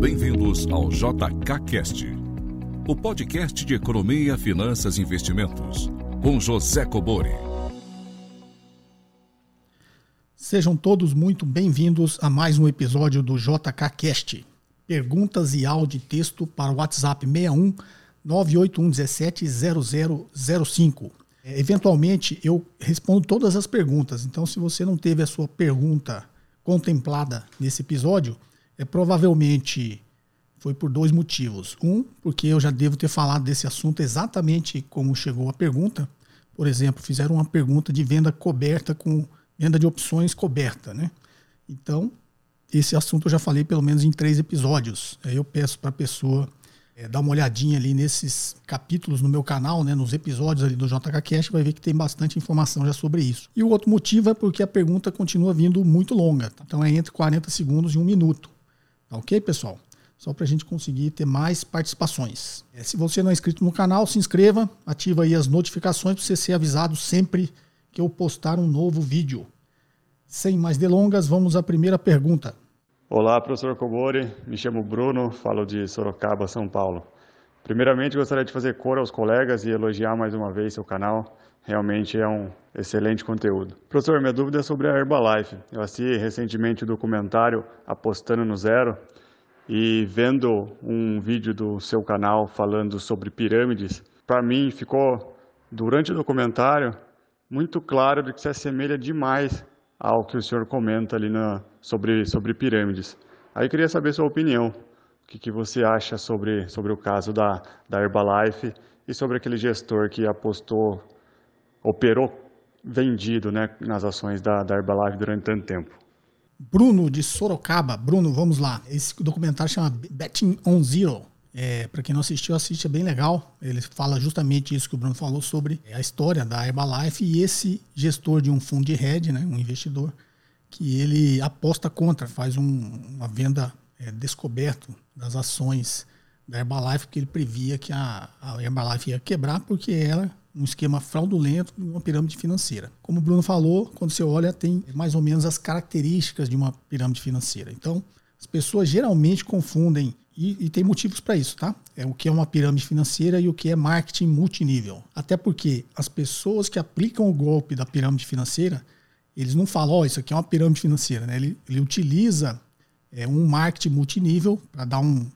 Bem-vindos ao JKCast, o podcast de economia, finanças e investimentos, com José Cobori. Sejam todos muito bem-vindos a mais um episódio do JKCast. Perguntas e áudio e texto para o WhatsApp 61 981 17 0005. Eventualmente eu respondo todas as perguntas, então se você não teve a sua pergunta contemplada nesse episódio, é provavelmente foi por dois motivos. Um, porque eu já devo ter falado desse assunto exatamente como chegou a pergunta. Por exemplo, fizeram uma pergunta de venda coberta com venda de opções coberta, né? Então, esse assunto eu já falei pelo menos em três episódios. Aí eu peço para a pessoa é, dar uma olhadinha ali nesses capítulos no meu canal, né, nos episódios ali do JK Cash, vai ver que tem bastante informação já sobre isso. E o outro motivo é porque a pergunta continua vindo muito longa. Tá? Então é entre 40 segundos e um minuto. Tá ok, pessoal? Só para a gente conseguir ter mais participações. Se você não é inscrito no canal, se inscreva, ativa aí as notificações para você ser avisado sempre que eu postar um novo vídeo. Sem mais delongas, vamos à primeira pergunta. Olá, professor Kobori. Me chamo Bruno, falo de Sorocaba, São Paulo. Primeiramente, gostaria de fazer cor aos colegas e elogiar mais uma vez seu canal. Realmente é um excelente conteúdo. Professor, minha dúvida é sobre a Herbalife. Eu assisti recentemente o documentário Apostando no Zero e vendo um vídeo do seu canal falando sobre pirâmides, para mim ficou, durante o documentário, muito claro de que se assemelha demais ao que o senhor comenta ali na, sobre, sobre pirâmides. Aí queria saber sua opinião. O que, que você acha sobre, sobre o caso da, da Herbalife e sobre aquele gestor que apostou, operou vendido né, nas ações da, da Herbalife durante tanto tempo? Bruno de Sorocaba. Bruno, vamos lá. Esse documentário chama Betting on Zero. É, para quem não assistiu, assiste, é bem legal. Ele fala justamente isso que o Bruno falou sobre a história da Herbalife e esse gestor de um fundo de hedge, né, um investidor, que ele aposta contra, faz um, uma venda é, descoberto das ações da Herbalife, porque ele previa que a, a Herbalife ia quebrar porque era um esquema fraudulento e uma pirâmide financeira. Como o Bruno falou, quando você olha, tem mais ou menos as características de uma pirâmide financeira. Então, as pessoas geralmente confundem e, e tem motivos para isso, tá? É o que é uma pirâmide financeira e o que é marketing multinível. Até porque as pessoas que aplicam o golpe da pirâmide financeira, eles não falam, ó, oh, isso aqui é uma pirâmide financeira, né? Ele, ele utiliza é, um marketing multinível para dar um,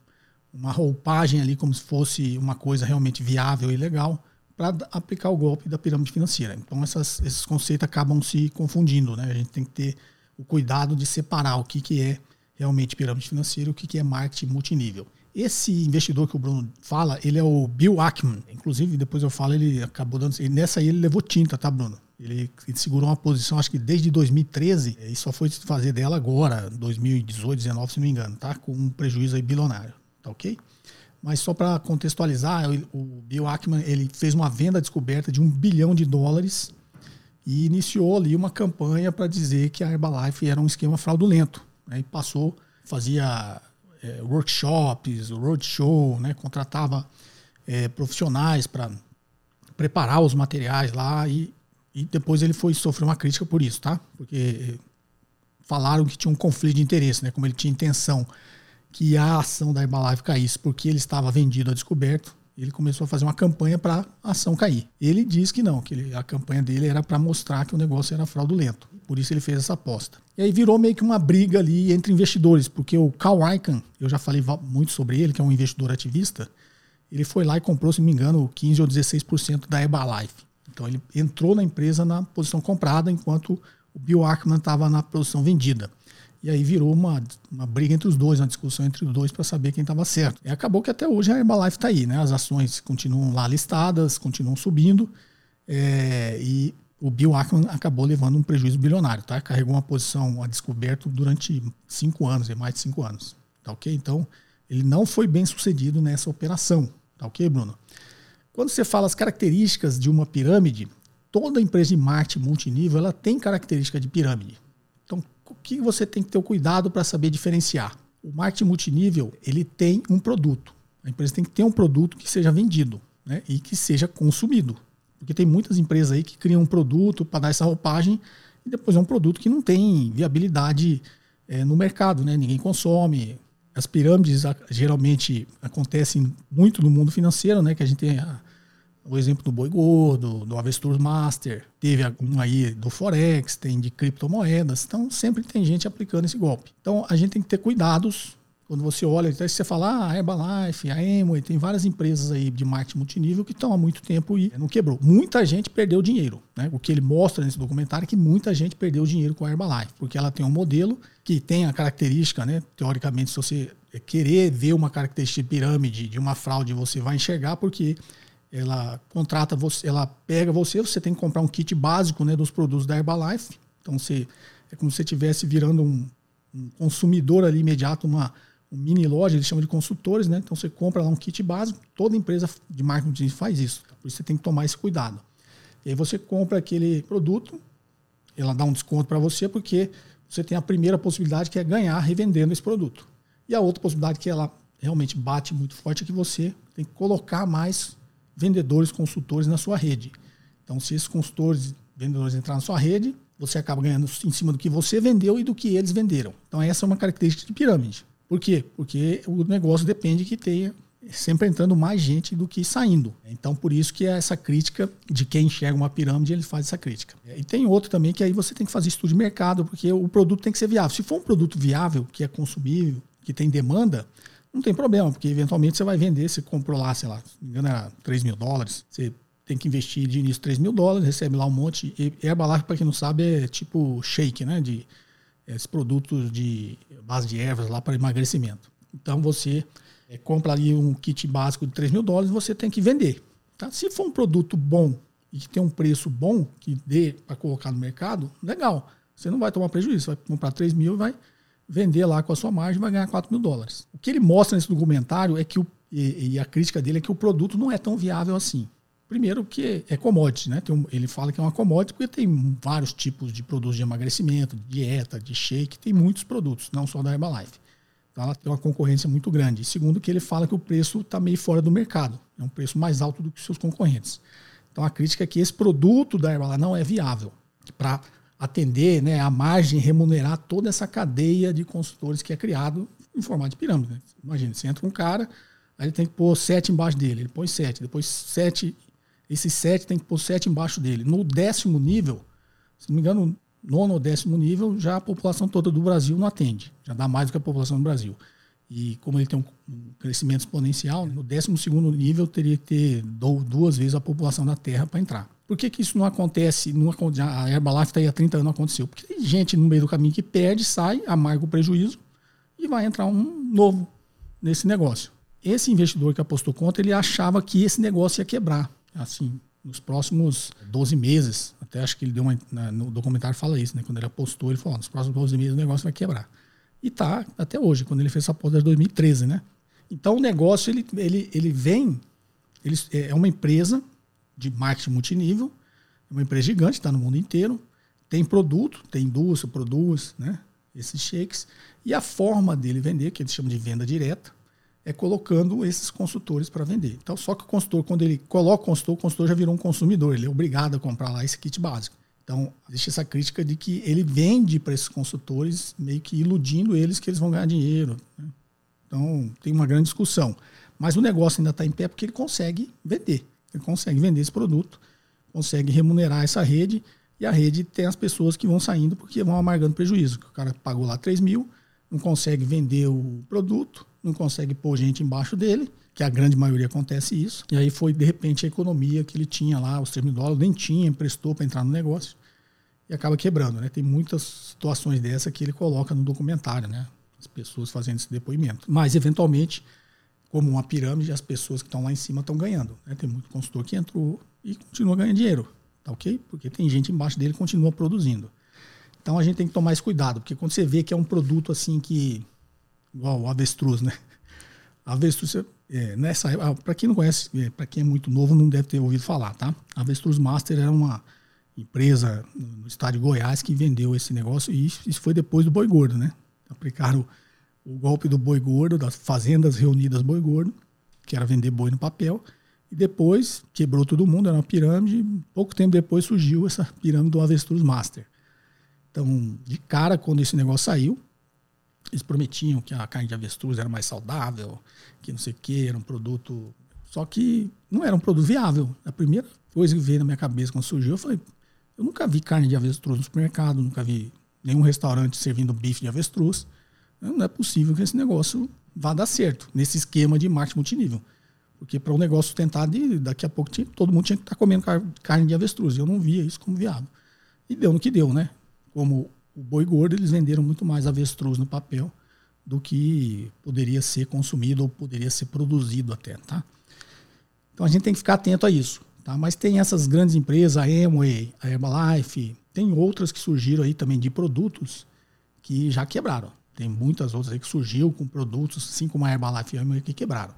uma roupagem ali como se fosse uma coisa realmente viável e legal para aplicar o golpe da pirâmide financeira. Então essas, esses conceitos acabam se confundindo, né? A gente tem que ter o cuidado de separar o que, que é realmente pirâmide financeira, o que é marketing multinível. Esse investidor que o Bruno fala, ele é o Bill Ackman. Inclusive, depois eu falo, ele acabou dando. Nessa aí ele levou tinta, tá, Bruno? Ele, ele, segurou uma posição, acho que desde 2013, e só foi fazer dela agora, 2018, 2019, se não me engano, tá? Com um prejuízo aí bilionário, tá ok? Mas só para contextualizar, o Bill Ackman ele fez uma venda descoberta de um bilhão de dólares e iniciou ali uma campanha para dizer que a Herbalife era um esquema fraudulento. Né? E passou, fazia é, workshops, roadshow, né? contratava é, profissionais para preparar os materiais lá e, e depois ele foi sofrer uma crítica por isso, tá? Porque falaram que tinha um conflito de interesse, né? Como ele tinha intenção que a ação da Herbalife caísse porque ele estava vendido a descoberto, ele começou a fazer uma campanha para a ação cair. Ele diz que não, que ele, a campanha dele era para mostrar que o negócio era fraudulento. Por isso ele fez essa aposta. E aí virou meio que uma briga ali entre investidores, porque o Carl Icahn, eu já falei muito sobre ele, que é um investidor ativista, ele foi lá e comprou, se não me engano, 15 ou 16% da Herbalife. Então ele entrou na empresa na posição comprada, enquanto o Bill Ackman estava na posição vendida. E aí virou uma, uma briga entre os dois, uma discussão entre os dois para saber quem estava certo. E acabou que até hoje a Herbalife está aí, né? As ações continuam lá listadas, continuam subindo. É, e o Bill Ackman acabou levando um prejuízo bilionário, tá? Carregou uma posição a descoberto durante cinco anos, e mais de cinco anos, tá ok? Então, ele não foi bem sucedido nessa operação, tá ok, Bruno? Quando você fala as características de uma pirâmide, toda empresa de marketing multinível, ela tem característica de pirâmide. Então, o que você tem que ter o cuidado para saber diferenciar? O marketing multinível, ele tem um produto. A empresa tem que ter um produto que seja vendido né, e que seja consumido. Porque tem muitas empresas aí que criam um produto para dar essa roupagem e depois é um produto que não tem viabilidade é, no mercado, né? Ninguém consome. as pirâmides geralmente acontecem muito no mundo financeiro, né? Que a gente tem a, o exemplo do boi gordo, do avestruz master, teve um aí do forex, tem de criptomoedas. Então sempre tem gente aplicando esse golpe. Então a gente tem que ter cuidados quando você olha, até você fala, ah, Herbalife, a Emway, tem várias empresas aí de marketing multinível que estão há muito tempo e não quebrou. Muita gente perdeu dinheiro. Né? O que ele mostra nesse documentário é que muita gente perdeu dinheiro com a Herbalife, porque ela tem um modelo que tem a característica, né? Teoricamente, se você querer ver uma característica de pirâmide de uma fraude, você vai enxergar, porque ela contrata você, ela pega você, você tem que comprar um kit básico né, dos produtos da Herbalife. Então você é como se você estivesse virando um, um consumidor ali imediato, uma um mini loja, eles chamam de consultores, né? Então você compra lá um kit básico, toda empresa de marketing faz isso. Por isso você tem que tomar esse cuidado. E aí você compra aquele produto, ela dá um desconto para você porque você tem a primeira possibilidade que é ganhar revendendo esse produto. E a outra possibilidade que ela realmente bate muito forte é que você tem que colocar mais vendedores, consultores na sua rede. Então, se esses consultores, vendedores entrar na sua rede, você acaba ganhando em cima do que você vendeu e do que eles venderam. Então, essa é uma característica de pirâmide. Por quê? Porque o negócio depende que tenha sempre entrando mais gente do que saindo. Então, por isso que é essa crítica de quem enxerga uma pirâmide, ele faz essa crítica. E tem outro também que aí você tem que fazer estudo de mercado, porque o produto tem que ser viável. Se for um produto viável, que é consumível, que tem demanda, não tem problema, porque eventualmente você vai vender, você comprou lá, sei lá, se não me engano era 3 mil dólares, você tem que investir de início 3 mil dólares, recebe lá um monte. E Herbalife, para quem não sabe, é tipo shake, né? De esses produtos de base de ervas lá para emagrecimento. Então você é, compra ali um kit básico de 3 mil dólares você tem que vender. Tá? Se for um produto bom e que tem um preço bom que dê para colocar no mercado, legal. Você não vai tomar prejuízo, vai comprar 3 mil e vai vender lá com a sua margem vai ganhar 4 mil dólares. O que ele mostra nesse documentário é que o, e, e a crítica dele é que o produto não é tão viável assim. Primeiro que é commodity, né? Um, ele fala que é uma commodity porque tem vários tipos de produtos de emagrecimento, de dieta, de shake, tem muitos produtos, não só da Herbalife. Então ela tem uma concorrência muito grande. E segundo que ele fala que o preço está meio fora do mercado, é um preço mais alto do que os seus concorrentes. Então a crítica é que esse produto da Herbalife não é viável para atender né, a margem, remunerar toda essa cadeia de consultores que é criado em formato de pirâmide. Né? Imagina, você entra um cara, aí ele tem que pôr sete embaixo dele, ele põe sete, depois sete esse 7 tem que pôr 7 embaixo dele. No décimo nível, se não me engano, nono ou décimo nível, já a população toda do Brasil não atende. Já dá mais do que a população do Brasil. E como ele tem um crescimento exponencial, no décimo segundo nível teria que ter duas vezes a população da Terra para entrar. Por que, que isso não acontece? Não, a Herbalife está aí há 30 anos, não aconteceu. Porque tem gente no meio do caminho que perde, sai, amarga o prejuízo e vai entrar um novo nesse negócio. Esse investidor que apostou contra, ele achava que esse negócio ia quebrar assim, nos próximos 12 meses, até acho que ele deu uma, no documentário fala isso, né? Quando ele apostou, ele falou, nos próximos 12 meses o negócio vai quebrar. E tá até hoje, quando ele fez essa aposta de 2013, né? Então o negócio, ele, ele, ele vem, ele é uma empresa de marketing multinível, é uma empresa gigante, está no mundo inteiro, tem produto, tem indústria, produz, né? Esses shakes. E a forma dele vender, que eles chamam de venda direta, é colocando esses consultores para vender. Então, só que o consultor, quando ele coloca o consultor, o consultor já virou um consumidor, ele é obrigado a comprar lá esse kit básico. Então, existe essa crítica de que ele vende para esses consultores, meio que iludindo eles que eles vão ganhar dinheiro. Né? Então, tem uma grande discussão. Mas o negócio ainda está em pé porque ele consegue vender. Consegue vender esse produto, consegue remunerar essa rede, e a rede tem as pessoas que vão saindo porque vão amargando prejuízo. O cara pagou lá 3 mil, não consegue vender o produto, não consegue pôr gente embaixo dele, que a grande maioria acontece isso. E aí foi, de repente, a economia que ele tinha lá, os 3 mil dólares, nem tinha, emprestou para entrar no negócio e acaba quebrando. Né? Tem muitas situações dessa que ele coloca no documentário, né? as pessoas fazendo esse depoimento. Mas, eventualmente, como uma pirâmide, as pessoas que estão lá em cima estão ganhando. Né? Tem muito consultor que entrou e continua ganhando dinheiro, tá ok? Porque tem gente embaixo dele que continua produzindo. Então a gente tem que tomar esse cuidado, porque quando você vê que é um produto assim que igual o avestruz, né? Avestruz, é, nessa, ah, para quem não conhece, é, para quem é muito novo, não deve ter ouvido falar, tá? Avestruz Master era uma empresa no estado de Goiás que vendeu esse negócio e isso foi depois do boi gordo, né? Aplicaram o, golpe do boi gordo, das fazendas reunidas boi gordo, que era vender boi no papel, e depois quebrou todo mundo, era uma pirâmide. Pouco tempo depois surgiu essa pirâmide do Avestruz Master. Então, de cara, quando esse negócio saiu, eles prometiam que a carne de avestruz era mais saudável, que não sei o que, era um produto. Só que não era um produto viável. A primeira coisa que veio na minha cabeça quando surgiu, eu falei: eu nunca vi carne de avestruz no supermercado, nunca vi nenhum restaurante servindo bife de avestruz. Não é possível que esse negócio vá dar certo nesse esquema de marketing multinível. Porque para o negócio tentar, daqui a pouco tinha, todo mundo tinha que estar tá comendo carne de avestruz. Eu não via isso como viável. E deu no que deu, né? Como o boi gordo, eles venderam muito mais avestruz no papel do que poderia ser consumido ou poderia ser produzido até, tá? Então a gente tem que ficar atento a isso, tá? Mas tem essas grandes empresas, a Amway, a Herbalife, tem outras que surgiram aí também de produtos que já quebraram. Tem muitas outras aí que surgiu com produtos, assim como a Herbalife e que quebraram.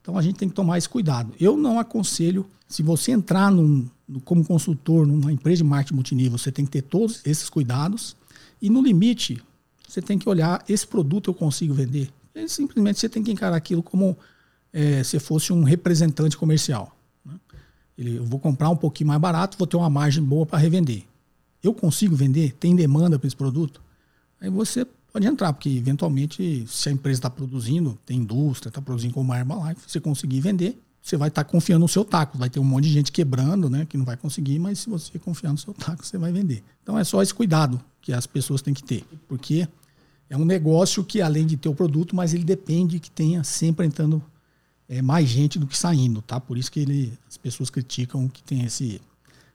Então a gente tem que tomar esse cuidado. Eu não aconselho, se você entrar num, como consultor numa empresa de marketing multinível, você tem que ter todos esses cuidados. E no limite, você tem que olhar, esse produto eu consigo vender? E simplesmente você tem que encarar aquilo como é, se fosse um representante comercial. Né? Ele, eu vou comprar um pouquinho mais barato, vou ter uma margem boa para revender. Eu consigo vender? Tem demanda para esse produto? Aí você pode entrar, porque eventualmente, se a empresa está produzindo, tem indústria, está produzindo como a Herbalife, você conseguir vender, você vai estar tá confiando no seu taco. Vai ter um monte de gente quebrando, né, que não vai conseguir, mas se você confiar no seu taco, você vai vender. Então é só esse cuidado que as pessoas têm que ter, porque é um negócio que além de ter o produto, mas ele depende que tenha sempre entrando é, mais gente do que saindo, tá? Por isso que ele, as pessoas criticam que tem esse,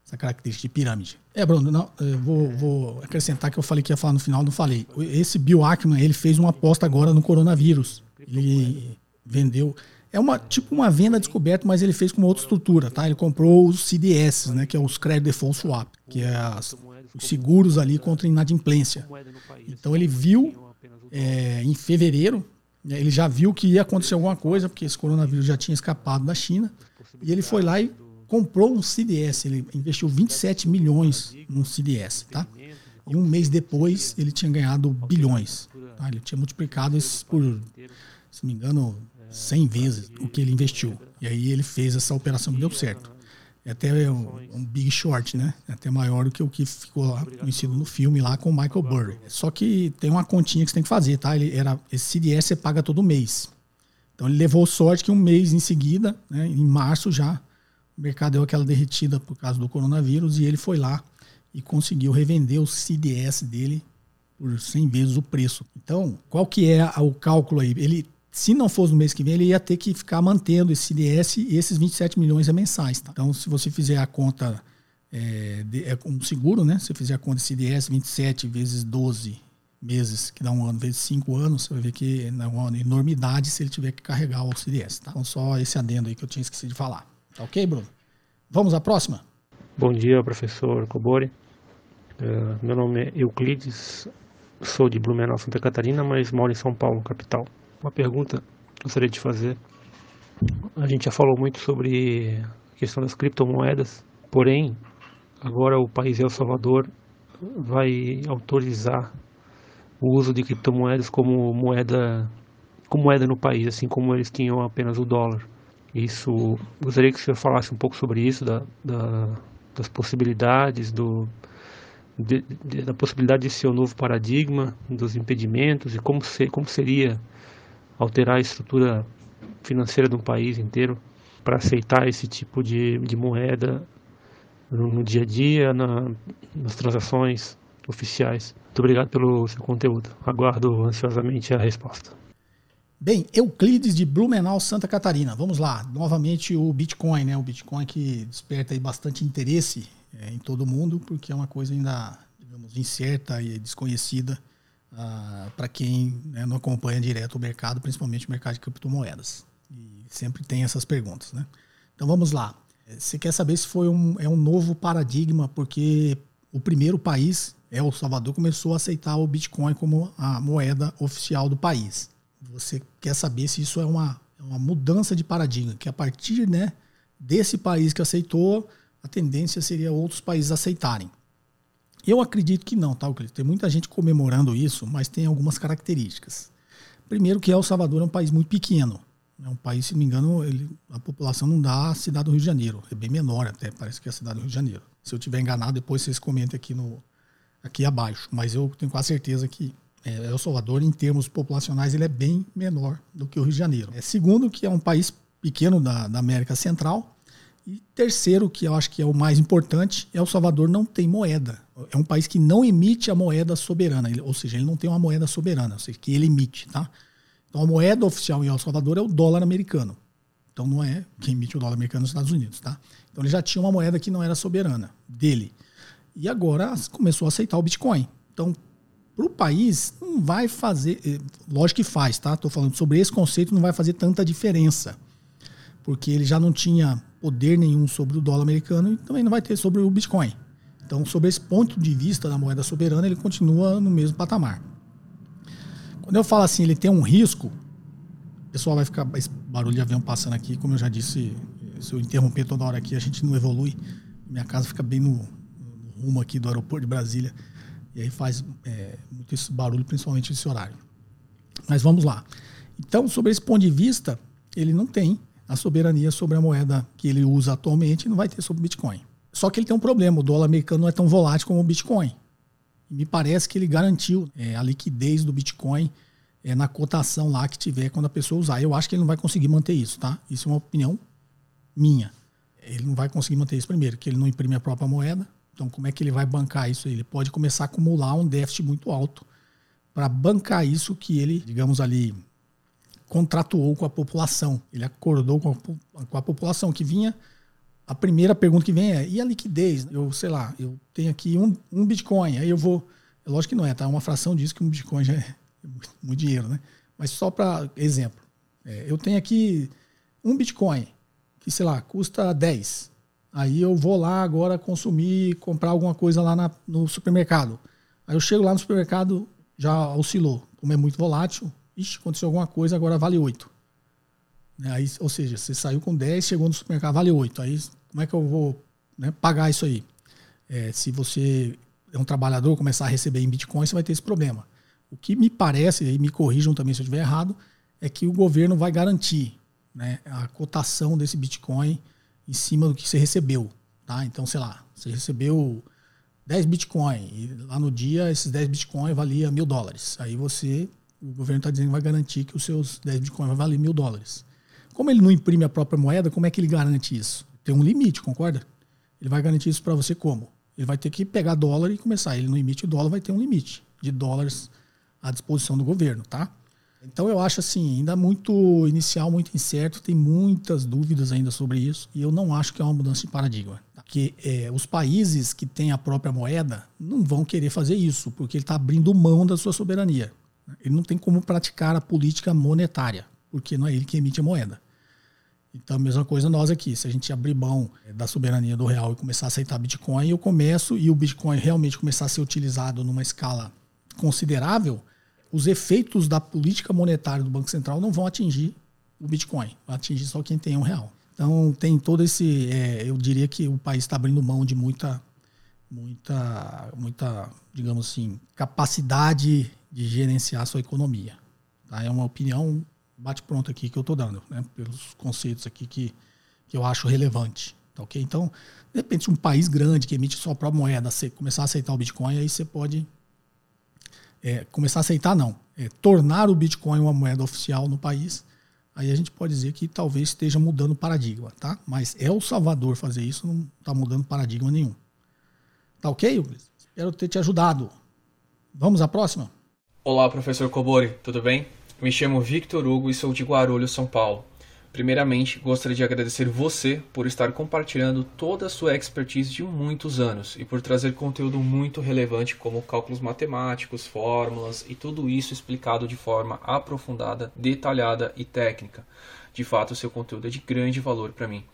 essa característica de pirâmide. É, Bruno, não, vou, vou, acrescentar que eu falei que ia falar no final, não falei. Esse Bill Ackman, ele fez uma aposta agora no coronavírus. Ele vendeu é uma tipo uma venda descoberta, mas ele fez com uma outra estrutura, tá? Ele comprou os CDS, né, que é os Credit Default Swap, que é as, os seguros ali contra inadimplência. Então ele viu é, em fevereiro, né, ele já viu que ia acontecer alguma coisa, porque esse coronavírus já tinha escapado da China, e ele foi lá e comprou um CDS. Ele investiu 27 milhões num CDS, tá? E um mês depois ele tinha ganhado bilhões. Tá? Ele tinha multiplicado isso por, se não me engano, 100 vezes o que ele investiu. E aí ele fez essa operação que deu certo. É até um, um, big short, né? É até maior do que o que ficou lá, conhecido no filme lá com o Michael Burry. Só que tem uma continha que você tem que fazer, tá? Ele era, esse CDS você paga todo mês. Então ele levou sorte que um mês em seguida, né, em março já, o mercado deu aquela derretida por causa do coronavírus e ele foi lá e conseguiu revender o CDS dele por 100 vezes o preço. Então, qual que é o cálculo aí? Ele se não fosse no mês que vem, ele ia ter que ficar mantendo esse CDS e esses 27 milhões é mensais. Tá? Então, se você fizer a conta é, de, é um seguro, né? Se você fizer a conta de CDS 27 vezes 12 meses, que dá um ano, vezes 5 anos, você vai ver que é uma enormidade se ele tiver que carregar o CDS. Tá? Então, só esse adendo aí que eu tinha esquecido de falar. Tá ok, Bruno? Vamos à próxima? Bom dia, professor Cobori. Uh, meu nome é Euclides, sou de Blumenau, Santa Catarina, mas moro em São Paulo, capital. Uma pergunta que gostaria de fazer. A gente já falou muito sobre a questão das criptomoedas, porém, agora o país El Salvador vai autorizar o uso de criptomoedas como moeda como moeda no país, assim como eles tinham apenas o dólar. Isso, gostaria que você falasse um pouco sobre isso, da, da das possibilidades, do, de, de, da possibilidade de ser o um novo paradigma, dos impedimentos e como, ser, como seria alterar a estrutura financeira de um país inteiro para aceitar esse tipo de, de moeda no, no, dia a dia, na, nas transações oficiais. Muito obrigado pelo seu conteúdo. Aguardo ansiosamente a resposta. Bem, Euclides de Blumenau, Santa Catarina. Vamos lá. Novamente o Bitcoin, né? O Bitcoin que desperta aí bastante interesse é, em todo mundo, porque é uma coisa ainda, digamos, incerta e desconhecida ah, para quem né, não acompanha direto o mercado, principalmente o mercado de criptomoedas. E sempre tem essas perguntas, né? Então vamos lá. Você quer saber se foi um, é um novo paradigma, porque o primeiro país, é o Salvador, começou a aceitar o Bitcoin como a moeda oficial do país. Você quer saber se isso é uma, é uma mudança de paradigma, que a partir né, desse país que aceitou, a tendência seria outros países aceitarem. Eu acredito que não, tá, Tem muita gente comemorando isso, mas tem algumas características. Primeiro que El Salvador é um país muito pequeno. É um país, se não me engano, ele, a população não dá a cidade do Rio de Janeiro. É bem menor até, parece que é a cidade do Rio de Janeiro. Se eu tiver enganado, depois vocês comentem aqui, no, aqui abaixo. Mas eu tenho quase certeza que É, El Salvador, em termos populacionais, ele é bem menor do que o Rio de Janeiro. É, segundo, que é um país pequeno da, da América Central. E terceiro, que eu acho que é o mais importante, El Salvador não tem moeda. É um país que não emite a moeda soberana, ou seja, ele não tem uma moeda soberana, ou seja, que ele emite, tá? Então a moeda oficial em El Salvador é o dólar americano. Então não é quem emite o dólar americano nos Estados Unidos, tá? Então ele já tinha uma moeda que não era soberana dele. E agora começou a aceitar o Bitcoin. Então, para o país, não vai fazer. Eh, lógico que faz, tá? Estou falando sobre esse conceito, não vai fazer tanta diferença. Porque ele já não tinha poder nenhum sobre o dólar americano e também não vai ter sobre o Bitcoin. Então, sobre esse ponto de vista da moeda soberana, ele continua no mesmo patamar. Quando eu falo assim, ele tem um risco, o pessoal vai ficar. Esse barulho de avião passando aqui, como eu já disse, se eu interromper toda hora aqui, a gente não evolui. Minha casa fica bem no, no rumo aqui do aeroporto de Brasília. E aí faz é, muito esse barulho, principalmente nesse horário. Mas vamos lá. Então, sobre esse ponto de vista, ele não tem a soberania sobre a moeda que ele usa atualmente e não vai ter sobre o Bitcoin. Só que ele tem um problema: o dólar americano não é tão volátil como o Bitcoin. Me parece que ele garantiu é, a liquidez do Bitcoin é, na cotação lá que tiver quando a pessoa usar. Eu acho que ele não vai conseguir manter isso, tá? Isso é uma opinião minha. Ele não vai conseguir manter isso primeiro, que ele não imprime a própria moeda. Então, como é que ele vai bancar isso? Ele pode começar a acumular um déficit muito alto para bancar isso que ele, digamos ali, contratuou com a população. Ele acordou com a, com a população que vinha. A primeira pergunta que vem é: e a liquidez? Eu, sei lá, eu tenho aqui um, um Bitcoin, aí eu vou. É lógico que não é, tá? Uma fração diz que um Bitcoin já é muito, muito dinheiro, né? Mas só para exemplo, é, eu tenho aqui um Bitcoin que, sei lá, custa 10. Aí eu vou lá agora consumir, comprar alguma coisa lá na, no supermercado. Aí eu chego lá no supermercado, já oscilou. Como é muito volátil, ixi, aconteceu alguma coisa, agora vale 8. Né, aí, ou seja, você saiu com 10, chegou no supermercado, vale 8. Aí como é que eu vou né, pagar isso aí? É, se você é um trabalhador, começar a receber em Bitcoin, você vai ter esse problema. O que me parece, e me corrijam também se eu estiver errado, é que o governo vai garantir né, a cotação desse Bitcoin em cima do que você recebeu. Tá? Então, sei lá, você recebeu 10 Bitcoin e lá no dia esses 10 Bitcoin valia mil dólares. Aí você o governo está dizendo que vai garantir que os seus 10 bitcoins vão valer mil dólares. Como ele não imprime a própria moeda, como é que ele garante isso? Tem um limite, concorda? Ele vai garantir isso para você como? Ele vai ter que pegar dólar e começar. Ele não emite o dólar, vai ter um limite de dólares à disposição do governo, tá? Então eu acho assim, ainda muito inicial, muito incerto, tem muitas dúvidas ainda sobre isso, e eu não acho que é uma mudança de paradigma. Porque é, os países que têm a própria moeda não vão querer fazer isso, porque ele está abrindo mão da sua soberania. Ele não tem como praticar a política monetária, porque não é ele que emite a moeda. Então, a mesma coisa nós aqui. Se a gente abrir mão da soberania do real e começar a aceitar Bitcoin, eu começo e o Bitcoin realmente começar a ser utilizado numa escala considerável, os efeitos da política monetária do Banco Central não vão atingir o Bitcoin, vai atingir só quem tem um real. Então, tem todo esse. É, eu diria que o país está abrindo mão de muita, muita, muita, digamos assim, capacidade de gerenciar a sua economia. Tá? É uma opinião bate-pronto aqui que eu estou dando, né? pelos conceitos aqui que, que eu acho relevante. Tá ok? Então, de repente, um país grande que emite sua própria moeda, você começar a aceitar o Bitcoin, aí você pode é, começar a aceitar, não. É, tornar o Bitcoin uma moeda oficial no país, aí a gente pode dizer que talvez esteja mudando o paradigma, tá? Mas o Salvador fazer isso, não está mudando paradigma nenhum. Tá ok, Espero ter te ajudado. Vamos à próxima? Olá, professor Cobori, tudo bem? Me chamo Victor Hugo e sou de Guarulhos, São Paulo. Primeiramente, gostaria de agradecer você por estar compartilhando toda a sua expertise de muitos anos e por trazer conteúdo muito relevante como cálculos matemáticos, fórmulas e tudo isso explicado de forma aprofundada, detalhada e técnica. De fato, seu conteúdo é de grande valor para mim.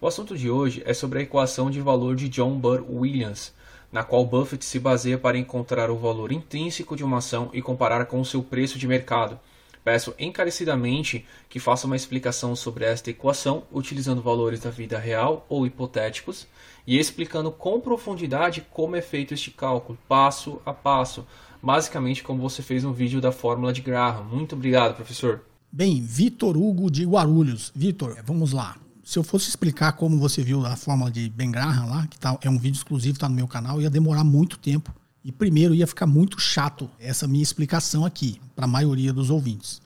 O assunto de hoje é sobre a equação de valor de John Burr Williams na qual Buffett se baseia para encontrar o valor intrínseco de uma ação e comparar com o seu preço de mercado. Peço encarecidamente que faça uma explicação sobre esta equação utilizando valores da vida real ou hipotéticos e explicando com profundidade como é feito este cálculo, passo a passo, basicamente como você fez no vídeo da fórmula de Graham. Muito obrigado, professor. Bem, Vitor Hugo de Guarulhos. Vitor, vamos lá se eu fosse explicar como você viu a fórmula de Ben Graham lá, que tá, é um vídeo exclusivo, está no meu canal, ia demorar muito tempo E primeiro ia ficar muito chato essa minha explicação aqui para a maioria dos ouvintes.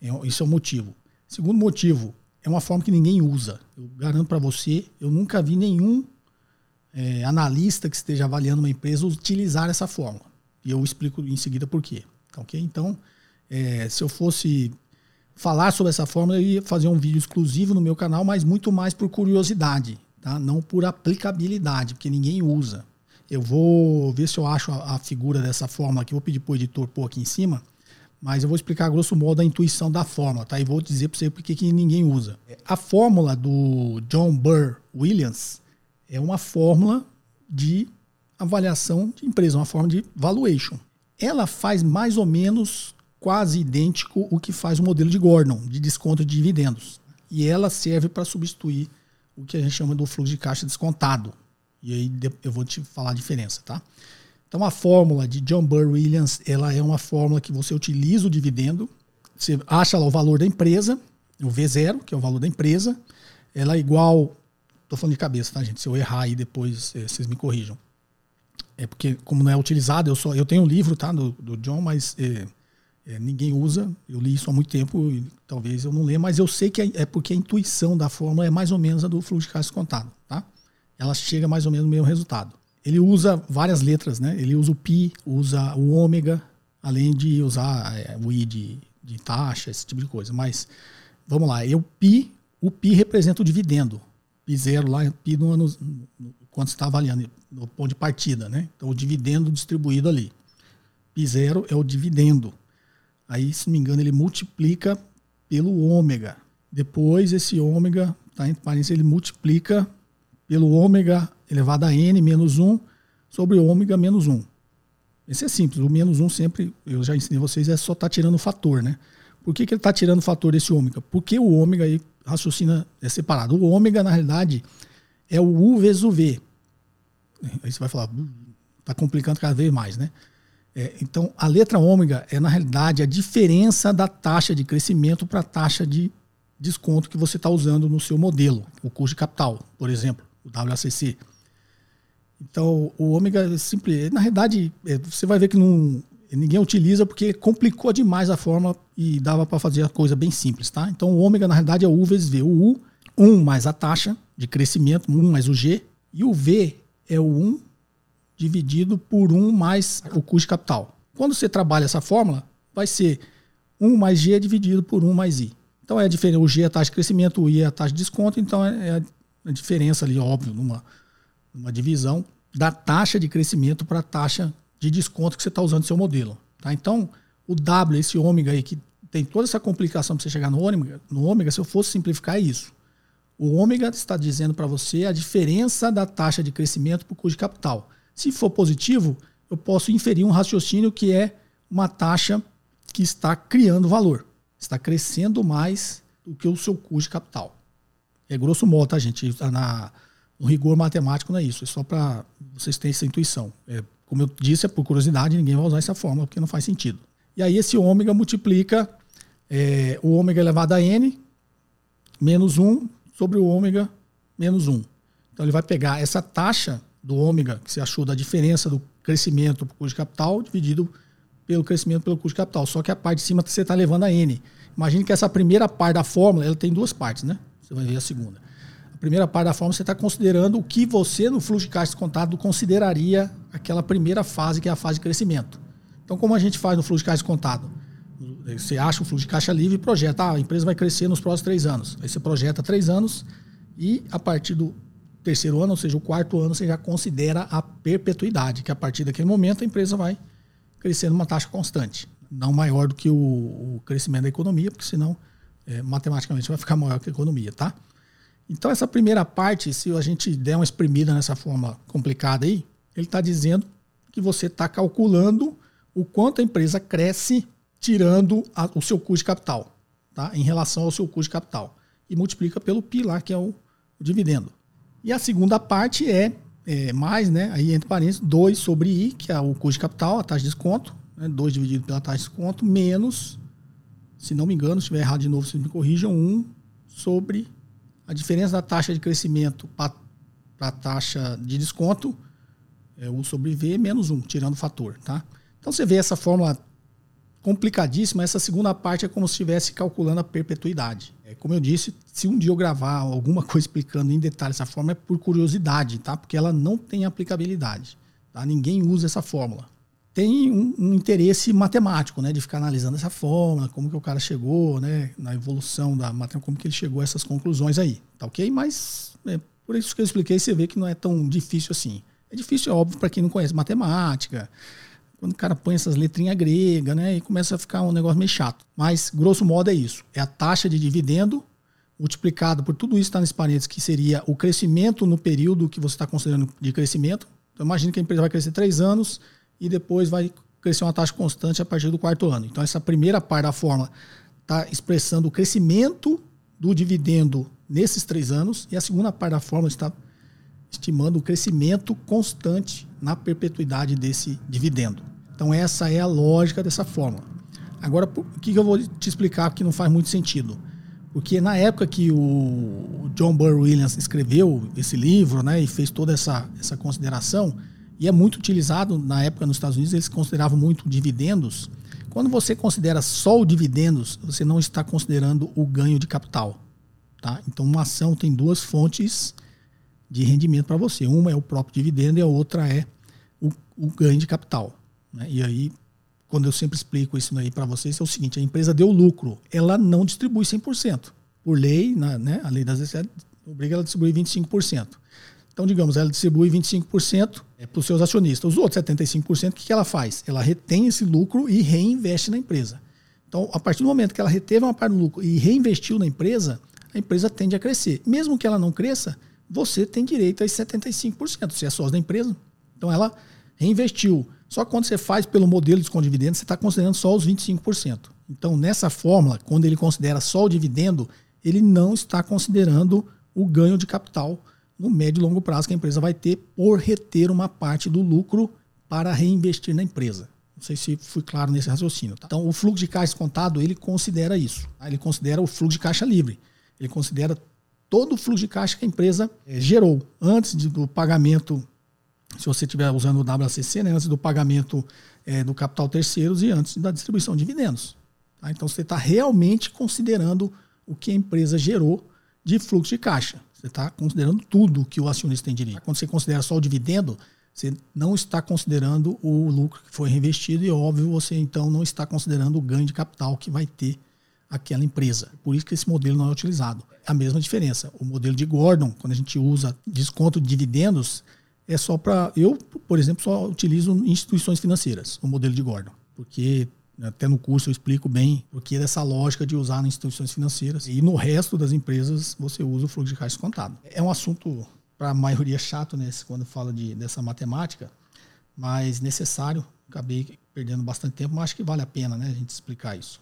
É, isso é o motivo. Segundo motivo, é uma forma que ninguém usa. Eu garanto para você, eu nunca vi nenhum é, analista que esteja avaliando uma empresa utilizar essa fórmula. E eu explico em seguida por quê. Tá? Então, é, se eu fosse falar sobre essa fórmula, eu ia fazer um vídeo exclusivo no meu canal, mas muito mais por curiosidade, tá? não por aplicabilidade, porque ninguém usa. Eu vou ver se eu acho a, a figura dessa fórmula aqui, vou pedir para o editor pôr aqui em cima, mas eu vou explicar grosso modo a intuição da fórmula, tá? E vou dizer para você por que ninguém usa. A fórmula do John Burr Williams é uma fórmula de avaliação de empresa, uma forma de valuation. Ela faz mais ou menos quase idêntico o que faz o modelo de Gordon, de desconto de dividendos. E ela serve para substituir o que a gente chama do fluxo de caixa descontado. E aí eu vou te falar a diferença, tá? Então a fórmula de John Burr Williams, ela é uma fórmula que você utiliza o dividendo, você acha lá o valor da empresa, o V0, que é o valor da empresa, ela é igual, tô falando de cabeça, tá, gente? Se eu errar aí depois, é, vocês me corrijam. É porque, como não é utilizado, eu só eu tenho um livro, tá, do, do John, mas é, é, ninguém usa. Eu li isso há muito tempo e talvez eu não leia, mas eu sei que é, é porque a intuição da fórmula é mais ou menos a do fluxo de caixa contado, tá? Ela chega mais ou menos no mesmo resultado. Ele usa várias letras, né? Ele usa o pi, usa o ômega, além de usar é, o i de, de taxa, esse tipo de coisa. Mas vamos lá, eu pi, o pi representa o dividendo. Pi zero lá, pi no ano, quando você está avaliando, no ponto de partida, né? Então o dividendo distribuído ali. Pi zero é o dividendo. Aí, se não me engano, ele multiplica pelo ômega. Depois, esse ômega, tá entre parênteses, ele multiplica pelo ômega elevado a n menos 1 sobre ômega menos 1. Esse é simples. O menos 1 sempre, eu já ensinei vocês, é só estar tá tirando o fator, né? Por que, que ele está tirando o fator desse ômega? Porque o ômega aí raciocina é separado. O ômega, na realidade, é o U vezes o V. Aí você vai falar, está complicando cada vez mais, né? É, então, a letra ômega é, na realidade, a diferença da taxa de crescimento para a taxa de desconto que você está usando no seu modelo, o custo de capital, por exemplo, o WACC. Então, o ômega é simples. Na realidade, é, você vai ver que não, ninguém utiliza porque complicou demais a forma e dava para fazer a coisa bem simples, tá? Então, o ômega, na realidade, é o U vezes V. O U, 1 mais a taxa de crescimento, 1 mais o G, e o V é o 1 dividido por 1 mais o custo de capital. Quando você trabalha essa fórmula, vai ser 1 mais G dividido por 1 mais I. Então é a diferença. O G é a taxa de crescimento, o I é a taxa de desconto, então é, é a diferença ali, óbvio, numa, numa divisão da taxa de crescimento para a taxa de desconto que você está usando no seu modelo. Tá? Então, o W, esse ômega aí, que tem toda essa complicação para você chegar no ômega, no ômega, se eu fosse simplificar, é isso. O ômega está dizendo para você a diferença da taxa de crescimento para o custo de capital. Se for positivo, eu posso inferir um raciocínio que é uma taxa que está criando valor, está crescendo mais do que o seu custo de capital. É grosso modo, tá, gente? Na, no rigor matemático não é isso, é só para vocês terem essa intuição. É, como eu disse, é por curiosidade, ninguém vai usar essa fórmula porque não faz sentido. E aí esse ômega multiplica é, o ômega elevado a n menos 1 sobre o ômega menos 1. Então ele vai pegar essa taxa do ômega, que você achou da diferença do crescimento para o custo de capital, dividido pelo crescimento pelo custo de capital. Só que a parte de cima você está levando a N. Imagine que essa primeira parte da fórmula ela tem duas partes, né? Você vai ver a segunda. A primeira parte da fórmula você está considerando o que você, no fluxo de caixa descontado, consideraria aquela primeira fase, que é a fase de crescimento. Então, como a gente faz no fluxo de caixa descontado? Você acha o fluxo de caixa livre e projeta, ah, a empresa vai crescer nos próximos três anos. Aí você projeta três anos e a partir do terceiro ano, ou seja, o quarto ano, você já considera a perpetuidade, que a partir daquele momento a empresa vai crescer numa taxa constante, não maior do que o, o crescimento da economia, porque senão é, matematicamente vai ficar maior que a economia, tá? Então essa primeira parte, se a gente der uma exprimida nessa forma complicada aí, ele está dizendo que você está calculando o quanto a empresa cresce tirando a, o seu custo de capital, tá? Em relação ao seu custo de capital e multiplica pelo PI lá, que é o, o dividendo. E a segunda parte é, é mais, né? Aí entre parênteses, 2 sobre I, que é o custo de capital, a taxa de desconto, né, 2 dividido pela taxa de desconto, menos, se não me engano, se estiver errado de novo, vocês me corrijam, 1 um sobre a diferença da taxa de crescimento para a taxa de desconto É U sobre V menos 1, tirando o fator, tá? Então você vê essa fórmula complicadíssima. Essa segunda parte é como se estivesse calculando a perpetuidade. É, como eu disse, se um dia eu gravar alguma coisa explicando em detalhe essa fórmula, é por curiosidade, tá? Porque ela não tem aplicabilidade. Tá? Ninguém usa essa fórmula. Tem um, um, interesse matemático, né? De ficar analisando essa fórmula, como que o cara chegou, né? Na evolução da matemática, como que ele chegou a essas conclusões aí. Tá ok? Mas é, por isso que eu expliquei, você vê que não é tão difícil assim. É difícil, é óbvio, para quem não conhece matemática, quando o cara põe essas letrinhas gregas, né? E começa a ficar um negócio meio chato. Mas, grosso modo, é isso. É a taxa de dividendo multiplicado por tudo isso está nesse parênteses, que seria o crescimento no período que você está considerando de crescimento. Então, imagine que a empresa vai crescer três anos e depois vai crescer uma taxa constante a partir do quarto ano. Então, essa primeira parte da fórmula está expressando o crescimento do dividendo nesses três anos e a segunda parte da fórmula está estimando o crescimento constante na perpetuidade desse dividendo. Então, essa é a lógica dessa fórmula. Agora, o que eu vou te explicar que não faz muito sentido? Porque na época que o John Burr Williams escreveu esse livro né, e fez toda essa, essa consideração, e é muito utilizado na época nos Estados Unidos, eles consideravam muito dividendos. Quando você considera só o dividendos, você não está considerando o ganho de capital. Tá? Então, uma ação tem duas fontes de rendimento para você. Uma é o próprio dividendo e a outra é o, o ganho de capital. Né? E aí, quando eu sempre explico isso aí para vocês, é o seguinte: a empresa deu lucro, ela não distribui 100%. Por lei, na, né, a lei das obriga ela a distribuir 25%. Então, digamos, ela distribui 25% para os seus acionistas. Os outros 75%, o que, que ela faz? Ela retém esse lucro e reinveste na empresa. Então, a partir do momento que ela reteve uma parte do lucro e reinvestiu na empresa, a empresa tende a crescer. Mesmo que ela não cresça, você tem direito a 75%. Você é sócio da empresa. Então ela reinvestiu. Só que quando você faz pelo modelo de desconto de você está considerando só os 25%. Então, nessa fórmula, quando ele considera só o dividendo, ele não está considerando o ganho de capital no médio e longo prazo que a empresa vai ter por reter uma parte do lucro para reinvestir na empresa. Não sei se fui claro nesse raciocínio. Tá? Então, o fluxo de caixa contado, ele considera isso. Tá? Ele considera o fluxo de caixa livre. Ele considera todo o fluxo de caixa que a empresa é, gerou antes de, do pagamento, se você estiver usando o WACC, né, antes do pagamento é, do capital terceiros e antes da distribuição de dividendos. Tá? Então você está realmente considerando o que a empresa gerou de fluxo de caixa. Você está considerando tudo que o acionista tem direito. Quando você considera só o dividendo, você não está considerando o lucro que foi reinvestido e, óbvio, você então não está considerando o ganho de capital que vai ter aquela empresa. Por isso que esse modelo não é utilizado. A mesma diferença. O modelo de Gordon, quando a gente usa desconto de dividendos, é só para. Eu, por exemplo, só utilizo instituições financeiras, o modelo de Gordon. Porque até no curso eu explico bem o que é dessa lógica de usar nas instituições financeiras. E no resto das empresas você usa o fluxo de caixa contado. É um assunto, para a maioria, chato nesse, quando fala de, dessa matemática, mas necessário. Acabei perdendo bastante tempo, mas acho que vale a pena né, a gente explicar isso.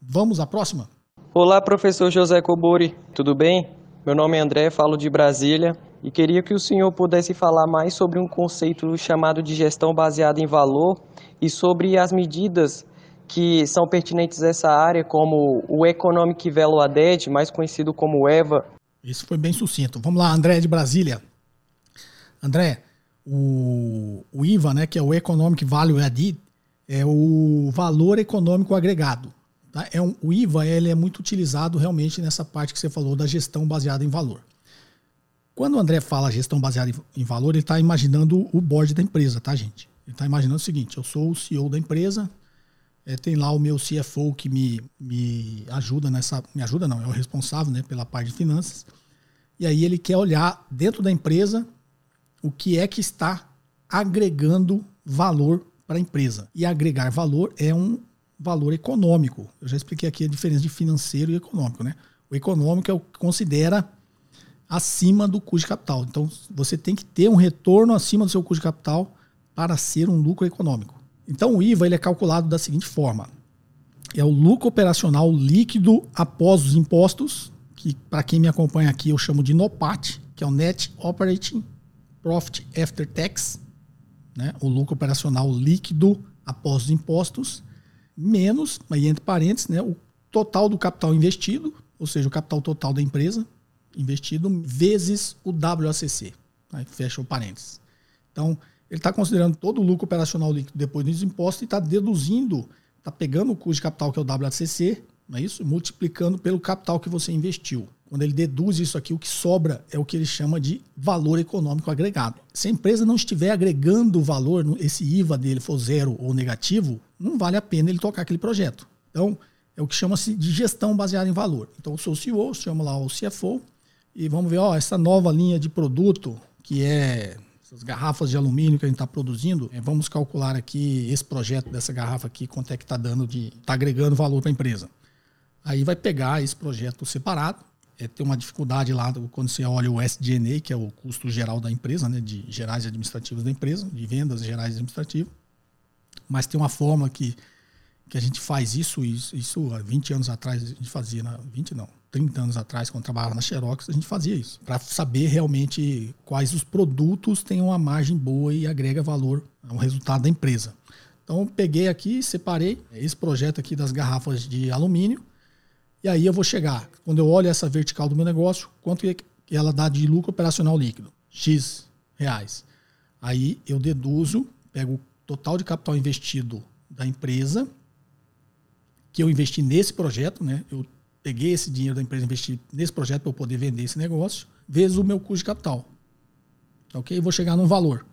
Vamos à próxima? Olá, professor José Cobori, tudo bem? Meu nome é André, falo de Brasília e queria que o senhor pudesse falar mais sobre um conceito chamado de gestão baseada em valor e sobre as medidas que são pertinentes a essa área, como o Economic Value Added, mais conhecido como EVA. Isso foi bem sucinto. Vamos lá, André de Brasília. André, o, o IVA, né, que é o Economic Value Added, é o valor econômico agregado. Tá? É um, o IVA ele é muito utilizado realmente nessa parte que você falou da gestão baseada em valor. Quando o André fala gestão baseada em valor, ele está imaginando o board da empresa, tá, gente? Ele está imaginando o seguinte: eu sou o CEO da empresa, é, tem lá o meu CFO que me, me ajuda nessa. Me ajuda, não, é o responsável né, pela parte de finanças. E aí ele quer olhar dentro da empresa o que é que está agregando valor para a empresa. E agregar valor é um valor econômico. Eu já expliquei aqui a diferença de financeiro e econômico, né? O econômico é o que considera acima do custo de capital. Então, você tem que ter um retorno acima do seu custo de capital para ser um lucro econômico. Então, o IVA ele é calculado da seguinte forma: é o lucro operacional líquido após os impostos, que para quem me acompanha aqui eu chamo de NOPAT, que é o Net Operating Profit After Tax, né? o lucro operacional líquido após os impostos, menos, aí entre parênteses, né, o total do capital investido, ou seja, o capital total da empresa investido, vezes o WACC. Aí fecha o parênteses. Então, Ele está considerando todo o lucro operacional líquido depois dos impostos e está deduzindo, está pegando o custo de capital, que é o WACC, não é isso? Multiplicando pelo capital que você investiu. Quando ele deduz isso aqui, o que sobra é o que ele chama de valor econômico agregado. Se a empresa não estiver agregando valor, esse IVA dele for zero ou negativo, não vale a pena ele tocar aquele projeto. Então, é o que chama-se de gestão baseada em valor. Então, eu sou o CEO, chamo lá o CFO, e vamos ver, ó, essa nova linha de produto, que é essas garrafas de alumínio que a gente está produzindo, é, vamos calcular aqui esse projeto dessa garrafa aqui, quanto é que está dando de. está agregando valor para a empresa. Aí vai pegar esse projeto separado, é, tem uma dificuldade lá quando você olha o SDNA, que é o custo geral da empresa, né, de gerais administrativos da empresa, de vendas gerais administrativas. Mas tem uma forma que, que a gente faz isso, isso, isso há 20 anos atrás a gente fazia, na, 20 não, 30 anos atrás, quando trabalhava na Xerox, a gente fazia isso, para saber realmente quais os produtos têm uma margem boa e agrega valor ao resultado da empresa. Então, peguei aqui, separei esse projeto aqui das garrafas de alumínio, e aí eu vou chegar, quando eu olho essa vertical do meu negócio, quanto ela dá de lucro operacional líquido? X reais. Aí eu deduzo, pego o total de capital investido da empresa, que eu investi nesse projeto, né? Eu peguei esse dinheiro da empresa investi nesse projeto para eu poder vender esse negócio, vezes o meu custo de capital. Ok? Vou chegar num valor.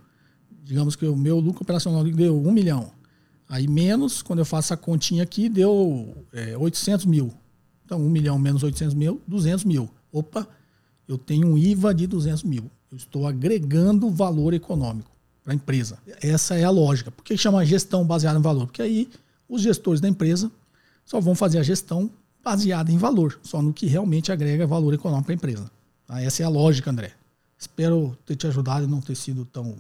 Digamos que o meu lucro operacional deu 1 milhão. Aí menos, quando eu faço a continha aqui, deu é, 800 mil. Então, 1 milhão menos 800 mil, 200 mil. Opa, eu tenho um IVA de 200 mil. Eu estou agregando valor econômico para a empresa. Essa é a lógica. Por que chama gestão baseada em valor? Porque aí os gestores da empresa só vão fazer a gestão baseada em valor, só no que realmente agrega valor econômico a empresa. Tá? Essa é a lógica, André. Espero ter te ajudado e não ter sido tão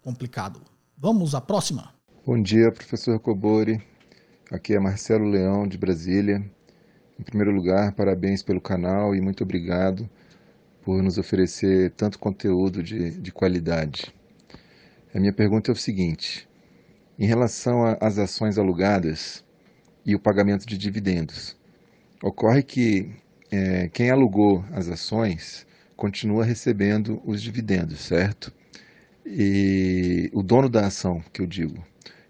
complicado. Vamos à próxima. Bom dia, professor Cobori. Aqui é Marcelo Leão, de Brasília. Em primeiro lugar, parabéns pelo canal e muito obrigado por nos oferecer tanto conteúdo de, de qualidade. A minha pergunta é o seguinte: em relação às ações alugadas e o pagamento de dividendos, ocorre que é, quem alugou as ações continua recebendo os dividendos, certo? E o dono da ação, que eu digo.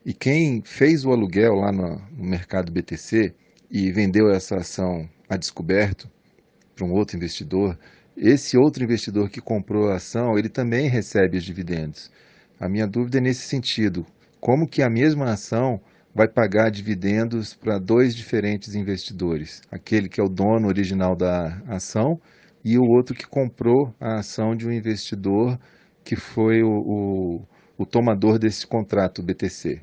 E quem fez o aluguel lá no, no mercado BTC e vendeu essa ação a descoberto para um outro investidor, esse outro investidor que comprou a ação, ele também recebe os dividendos. A minha dúvida é nesse sentido. Como que a mesma ação vai pagar dividendos para dois diferentes investidores? Aquele que é o dono original da ação e o outro que comprou a ação de um investidor que foi o, o, o tomador desse contrato BTC.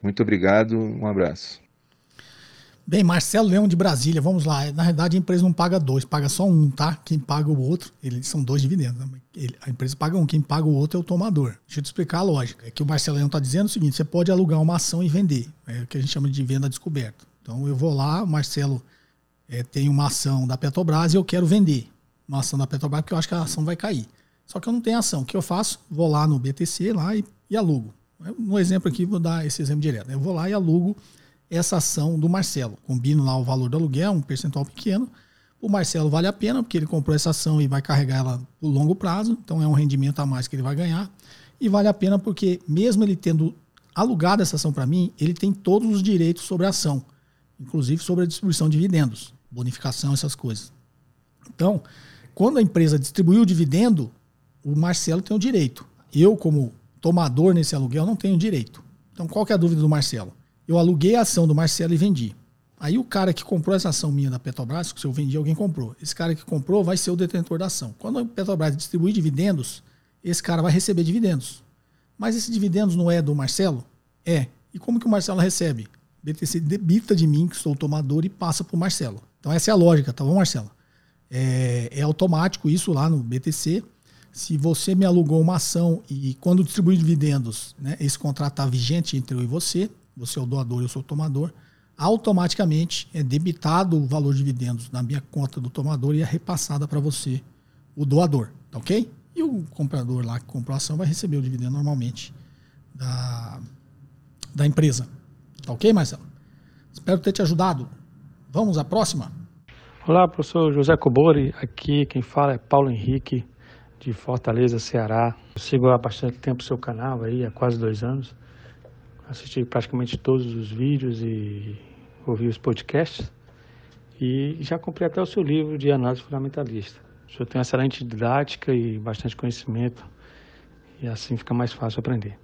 Muito obrigado, um abraço. Bem, Marcelo Leão de Brasília, vamos lá. Na verdade, a empresa não paga dois, paga só um, tá? Quem paga o outro, eles são dois dividendos. Né? Ele, a empresa paga um, quem paga o outro é o tomador. Deixa eu te explicar a lógica. É que o Marcelo Leão está dizendo o seguinte: você pode alugar uma ação e vender. É o que a gente chama de venda descoberta. Então eu vou lá, o Marcelo é, tem uma ação da Petrobras e eu quero vender uma ação da Petrobras porque eu acho que a ação vai cair. Só que eu não tenho ação. O que eu faço? Vou lá no BTC lá e, e alugo. No exemplo aqui, vou dar esse exemplo direto. Eu vou lá e alugo essa ação do Marcelo. Combino lá o valor do aluguel, um percentual pequeno. O Marcelo vale a pena, porque ele comprou essa ação e vai carregar ela por longo prazo, então é um rendimento a mais que ele vai ganhar. E vale a pena porque, mesmo ele tendo alugado essa ação para mim, ele tem todos os direitos sobre a ação, inclusive sobre a distribuição de dividendos, bonificação, essas coisas. Então, quando a empresa distribuiu o dividendo, o Marcelo tem o direito. Eu, como tomador nesse aluguel, não tenho direito. Então, qual que é a dúvida do Marcelo? Eu aluguei a ação do Marcelo e vendi. Aí o cara que comprou essa ação minha da Petrobras, que se eu vendi, alguém comprou. Esse cara que comprou vai ser o detentor da ação. Quando a Petrobras distribuir dividendos, esse cara vai receber dividendos. Mas esse dividendos não é do Marcelo? É. E como que o Marcelo recebe? BTC debita de mim, que sou o tomador, e passa para o Marcelo. Então essa é a lógica, tá bom, Marcelo? É, é automático isso lá no BTC. Se você me alugou uma ação e quando distribuir dividendos, né, esse contrato está vigente entre eu e você, você é o doador, eu sou o tomador, automaticamente é debitado o valor de dividendos na minha conta do tomador e é repassada para você, o doador, tá ok? E o comprador lá que comprou a ação vai receber o dividendo normalmente da, da empresa. Tá ok, Marcelo? Espero ter te ajudado. Vamos à próxima? Olá, professor José Cobori. Aqui quem fala é Paulo Henrique, de Fortaleza, Ceará. Eu sigo há bastante tempo o seu canal aí, há quase dois anos. Assisti praticamente todos os vídeos e ouvi os podcasts. E já comprei até o seu livro de análise fundamentalista. O senhor tem excelente didática e bastante conhecimento. E assim fica mais fácil aprender.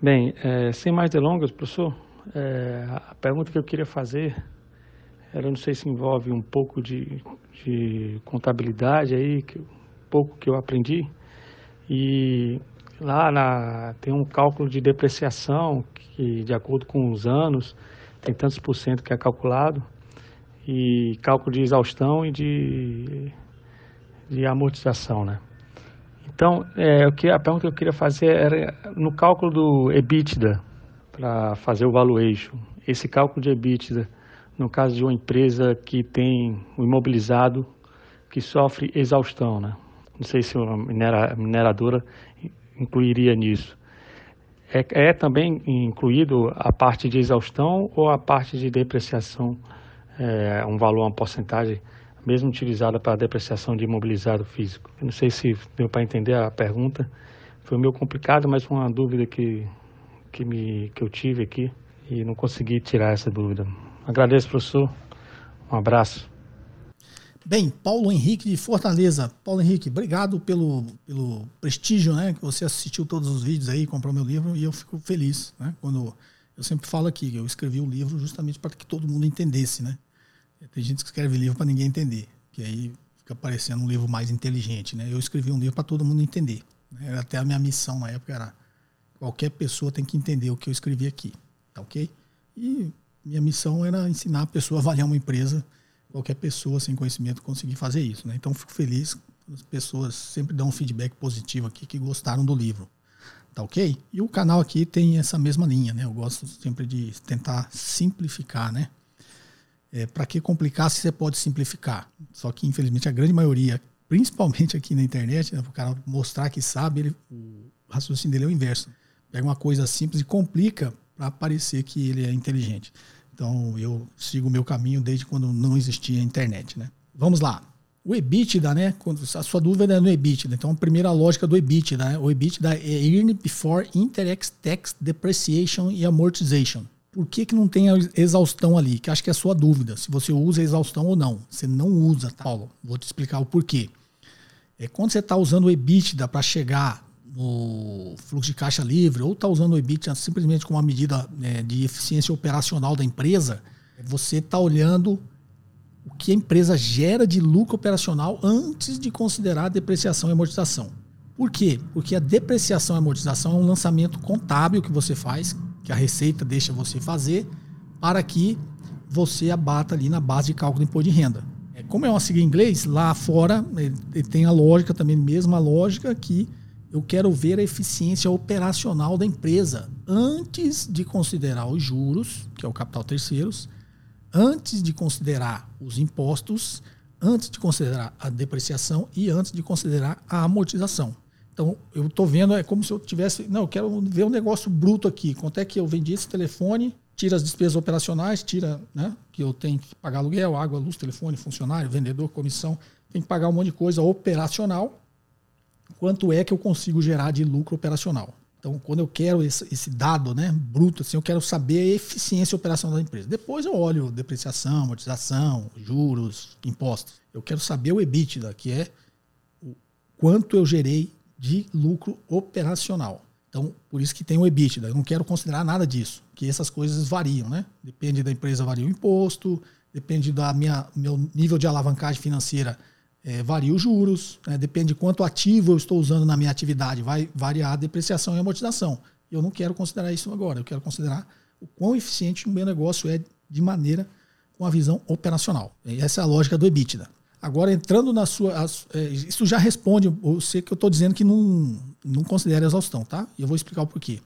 Bem, é, sem mais delongas, professor, é, a pergunta que eu queria fazer era, não sei se envolve um pouco de, de contabilidade aí, que, um pouco que eu aprendi. E lá na, tem um cálculo de depreciação que, de acordo com os anos, tem tantos por cento que é calculado e cálculo de exaustão e de, de amortização, né? Então, é, que, a pergunta que eu queria fazer era no cálculo do EBITDA, para fazer o valuation, esse cálculo de EBITDA, no caso de uma empresa que tem um imobilizado que sofre exaustão, né? Não sei se uma minera, mineradora incluiria nisso. É, é, também incluído a parte de exaustão ou a parte de depreciação é, um valor, uma porcentagem, mesmo utilizada para depreciação de imobilizado físico. Eu não sei se deu para entender a pergunta. Foi meio complicado, mas uma dúvida que, que, me, que eu tive aqui e não consegui tirar essa dúvida. Agradeço, professor. Um abraço. Bem, Paulo Henrique de Fortaleza. Paulo Henrique, obrigado pelo, pelo prestígio, né? Que você assistiu todos os vídeos aí, comprou meu livro e eu fico feliz, né? Quando eu sempre falo aqui, eu escrevi o livro justamente para que todo mundo entendesse, né? Tem gente que escreve livro para ninguém entender, que aí fica parecendo um livro mais inteligente, né? Eu escrevi um livro para todo mundo entender. Né? Até a minha missão na época era qualquer pessoa tem que entender o que eu escrevi aqui, tá ok? E minha missão era ensinar a pessoa a avaliar uma empresa, qualquer pessoa sem conhecimento conseguir fazer isso, né? Então fico feliz as pessoas sempre dão um feedback positivo aqui que gostaram do livro. Tá ok? E o canal aqui tem essa mesma linha, né? Eu gosto sempre de tentar simplificar, né? É, para que complicar se você pode simplificar? Só que, infelizmente, a grande maioria, principalmente aqui na internet, né, o cara mostrar que sabe, ele, o raciocínio dele é o inverso. Pega uma coisa simples e complica para parecer que ele é inteligente. Então, eu sigo o meu caminho desde quando não existia internet, né? Vamos lá. O EBITDA, né? A sua dúvida é no EBITDA. Então, a primeira lógica do EBITDA, né? O EBITDA é Earn Before Interest Tax Depreciation e Amortization. Por que, que não tem exaustão ali? Que acho que é a sua dúvida, se você usa exaustão ou não. Você não usa, tá? Paulo. Vou te explicar o porquê. É quando você está usando o EBITDA para chegar no fluxo de caixa livre ou está usando o EBITDA simplesmente como uma medida né, de eficiência operacional da empresa, você está olhando o que a empresa gera de lucro operacional antes de considerar a depreciação e amortização. Por quê? Porque a depreciação e amortização é um lançamento contábil que você faz, que a Receita deixa você fazer, para que você abata ali na base de cálculo do imposto de renda. É, como é uma sigla em inglês, lá fora ele tem a lógica também, mesma lógica que eu quero ver a eficiência operacional da empresa antes de considerar os juros, que é o capital terceiros, antes de considerar os impostos, antes de considerar a depreciação e antes de considerar a amortização. Então, eu estou vendo, é como se eu tivesse. Não, eu quero ver um negócio bruto aqui. Quanto é que eu vendi esse telefone? Tira as despesas operacionais, tira, né? Que eu tenho que pagar aluguel, água, luz, telefone, funcionário, vendedor, comissão. Tem que pagar um monte de coisa operacional. Quanto é que eu consigo gerar de lucro operacional? Então, quando eu quero esse, esse, dado né, bruto, assim, eu quero saber a eficiência operacional da empresa. Depois eu olho depreciação, amortização, juros, impostos. Eu quero saber o EBITDA, que é o quanto eu gerei de lucro operacional. Então, por isso que tem o EBITDA. Eu não quero considerar nada disso, que essas coisas variam, né? Depende da empresa, varia o imposto, depende da minha meu nível de alavancagem financeira, é, varia os juros, né? depende de quanto ativo eu estou usando na minha atividade, vai variar a depreciação e amortização. Eu não quero considerar isso agora, eu quero considerar o quão eficiente o meu negócio é de maneira com a visão operacional. Essa é a lógica do EBITDA. Agora, entrando na sua. É, isso já responde você que eu estou dizendo que não, não considera exaustão, tá? E eu vou explicar o porquê.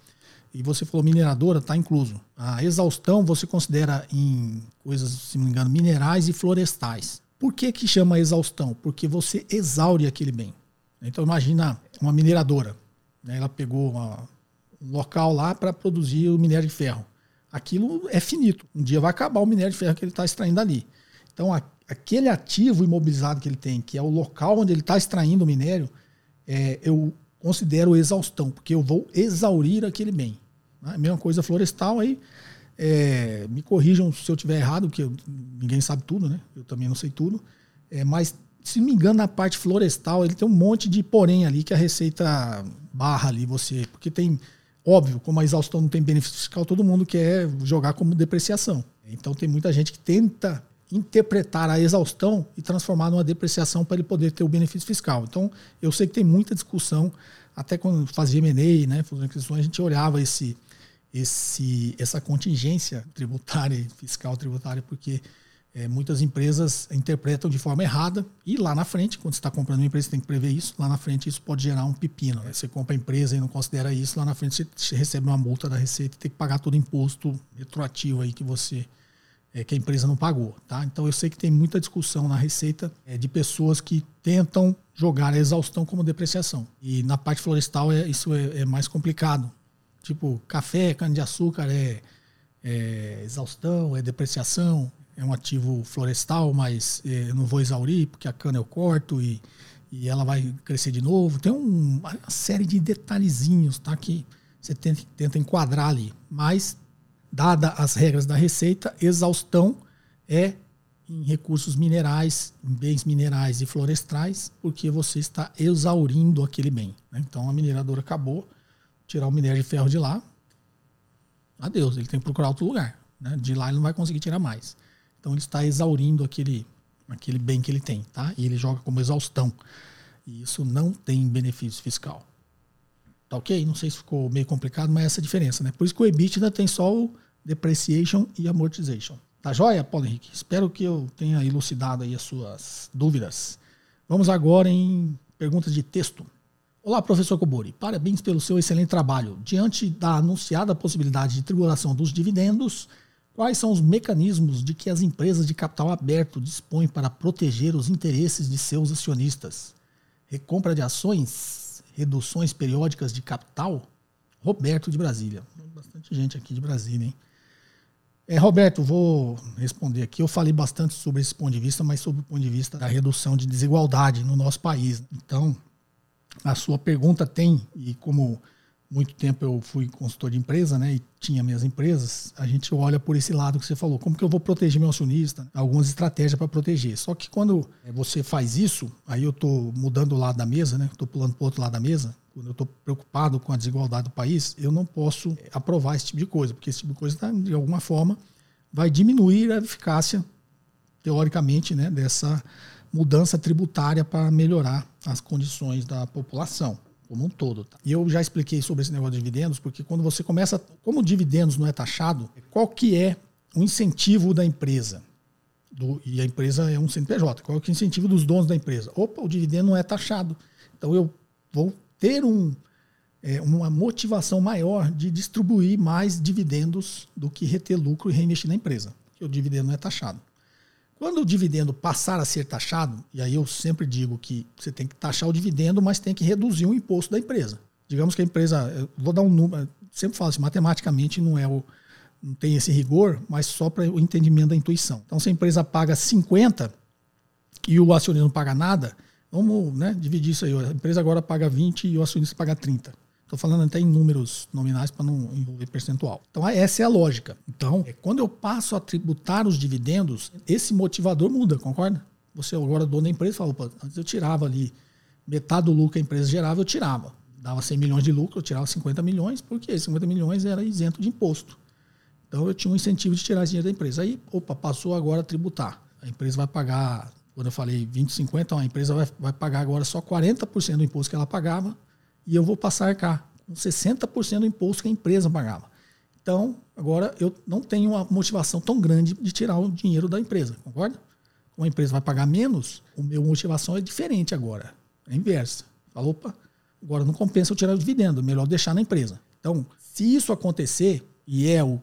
E você falou mineradora, está incluso. A exaustão você considera em coisas, se não me engano, minerais e florestais. Por que, que chama exaustão? Porque você exaure aquele bem. Então imagina uma mineradora. Né? Ela pegou uma, um local lá para produzir o minério de ferro. Aquilo é finito. Um dia vai acabar o minério de ferro que ele está extraindo ali. Então a, aquele ativo imobilizado que ele tem, que é o local onde ele está extraindo o minério, é, eu considero exaustão, porque eu vou exaurir aquele bem. Né? A mesma coisa florestal aí. É, me corrijam se eu estiver errado, porque eu, ninguém sabe tudo, né? Eu também não sei tudo. É, mas, se me engano, na parte florestal, ele tem um monte de porém ali que a Receita barra ali você. Porque tem, óbvio, como a exaustão não tem benefício fiscal, todo mundo quer jogar como depreciação. Então tem muita gente que tenta interpretar a exaustão e transformar numa depreciação para ele poder ter o benefício fiscal. Então, eu sei que tem muita discussão, até quando fazia M&A, né, fazendo aquisições, a gente olhava esse, esse, essa contingência tributária, fiscal tributária, porque é, muitas empresas interpretam de forma errada e lá na frente, quando você está comprando uma empresa, você tem que prever isso, lá na frente isso pode gerar um pepino. Né? Você compra a empresa e não considera isso, lá na frente você recebe uma multa da Receita e tem que pagar todo o imposto retroativo aí que você é, que a empresa não pagou. Tá? Então eu sei que tem muita discussão na Receita é, de pessoas que tentam jogar a exaustão como depreciação. E na parte florestal é, isso é, é mais complicado. Tipo, café, cana-de-açúcar é, é, exaustão, é depreciação, é um ativo florestal, mas é, eu não vou exaurir porque a cana eu corto e, e ela vai crescer de novo. Tem um, uma série de detalhezinhos tá, que você tenta, tenta enquadrar ali. Mas dada as regras da Receita, exaustão é em recursos minerais, em bens minerais e florestais, porque você está exaurindo aquele bem. Né? Então a mineradora acabou, tirar o minério de ferro de lá, adeus, ele tem que procurar outro lugar. Né? De lá ele não vai conseguir tirar mais. Então ele está exaurindo aquele, aquele bem que ele tem, tá? E ele joga como exaustão. E isso não tem benefício fiscal. Tá ok? Não sei se ficou meio complicado, mas é essa a diferença, né? Por isso que o EBITDA tem só o depreciation e amortization. Tá joia, Paulo Henrique? Espero que eu tenha elucidado aí as suas dúvidas. Vamos agora em perguntas de texto. Olá, professor Kobori. Parabéns pelo seu excelente trabalho. Diante da anunciada possibilidade de tribulação dos dividendos, quais são os mecanismos de que as empresas de capital aberto dispõem para proteger os interesses de seus acionistas? Recompra de ações? Reduções periódicas de capital? Roberto de Brasília. Bastante gente aqui de Brasília, hein? É, Roberto, vou responder aqui. Eu falei bastante sobre esse ponto de vista, mas sobre o ponto de vista da redução de desigualdade no nosso país. Então, a sua pergunta tem, e como muito tempo eu fui consultor de empresa, né, e tinha minhas empresas, a gente olha por esse lado que você falou, como que eu vou proteger meu acionista? Algumas estratégias para proteger. Só que quando você faz isso, aí eu estou mudando o lado da mesa, né, estou pulando para o outro lado da mesa, quando eu estou preocupado com a desigualdade do país, eu não posso aprovar esse tipo de coisa, porque esse tipo de coisa, tá, de alguma forma, vai diminuir a eficácia, teoricamente, né, dessa mudança tributária para melhorar as condições da população como um todo. Tá? E eu já expliquei sobre esse negócio de dividendos, porque quando você começa, como dividendos não é taxado, qual que é o incentivo da empresa? Do, e a empresa é um CNPJ. Qual é o incentivo dos donos da empresa? Opa, o dividendo não é taxado. Então eu vou ter um, é, uma motivação maior de distribuir mais dividendos do que reter lucro e reinvestir na empresa, porque o dividendo não é taxado. Quando o dividendo passar a ser taxado, e aí eu sempre digo que você tem que taxar o dividendo, mas tem que reduzir o imposto da empresa. Digamos que a empresa, vou dar um número, sempre falo assim, matematicamente não é o, não tem esse rigor, mas só para o entendimento da intuição. Então, se a empresa paga 50 e o acionista não paga nada, Vamos né, dividir isso aí. A empresa agora paga 20 e o acionista paga 30. Estou falando até em números nominais para não envolver percentual. Então, essa é a lógica. Então, é, quando eu passo a tributar os dividendos, esse motivador muda, concorda? Você agora é dono da empresa fala, antes eu tirava ali metade do lucro que a empresa gerava, eu tirava. Dava 100 milhões de lucro, eu tirava 50 milhões, porque 50 milhões era isento de imposto. Então, eu tinha um incentivo de tirar esse dinheiro da empresa. Aí, opa, passou agora a tributar. A empresa vai pagar quando eu falei 20, 50, a empresa vai, vai pagar agora só 40% do imposto que ela pagava e eu vou passar cá com 60% do imposto que a empresa pagava. Então, agora eu não tenho uma motivação tão grande de tirar o dinheiro da empresa, concorda? Como a empresa vai pagar menos, o meu motivação é diferente agora. É inversa. Fala, opa, agora não compensa eu tirar o dividendo, melhor deixar na empresa. Então, se isso acontecer, e é o